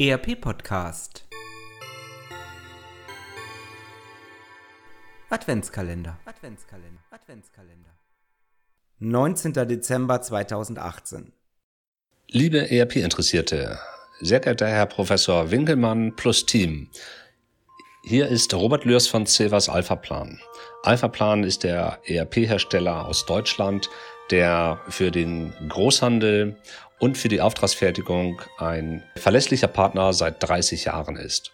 ERP-Podcast. Adventskalender. Adventskalender. Adventskalender. 19. Dezember 2018. Liebe ERP-Interessierte, sehr geehrter Herr Professor Winkelmann plus Team, hier ist Robert Lürs von Silvers Alphaplan. Alphaplan ist der ERP-Hersteller aus Deutschland, der für den Großhandel und für die Auftragsfertigung ein verlässlicher Partner seit 30 Jahren ist.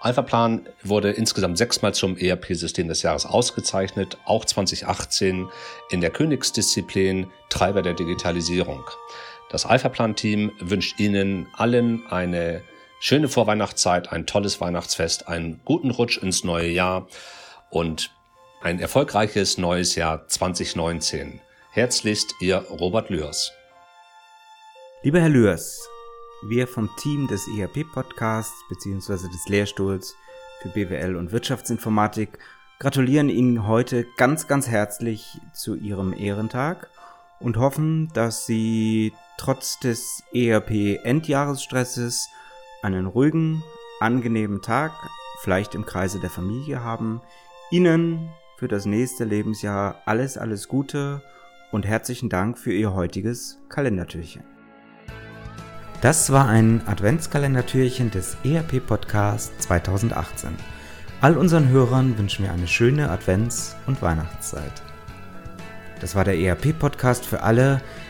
Alphaplan wurde insgesamt sechsmal zum ERP-System des Jahres ausgezeichnet, auch 2018 in der Königsdisziplin Treiber der Digitalisierung. Das Alphaplan-Team wünscht Ihnen allen eine schöne Vorweihnachtszeit, ein tolles Weihnachtsfest, einen guten Rutsch ins neue Jahr und ein erfolgreiches neues Jahr 2019. Herzlichst Ihr Robert Lührs. Lieber Herr Lührs, wir vom Team des ERP-Podcasts bzw. des Lehrstuhls für BWL und Wirtschaftsinformatik gratulieren Ihnen heute ganz, ganz herzlich zu Ihrem Ehrentag und hoffen, dass Sie trotz des ERP-Endjahresstresses einen ruhigen, angenehmen Tag, vielleicht im Kreise der Familie haben. Ihnen für das nächste Lebensjahr alles, alles Gute und herzlichen Dank für Ihr heutiges Kalendertürchen. Das war ein Adventskalendertürchen des ERP Podcast 2018. All unseren Hörern wünschen wir eine schöne Advents- und Weihnachtszeit. Das war der ERP Podcast für alle,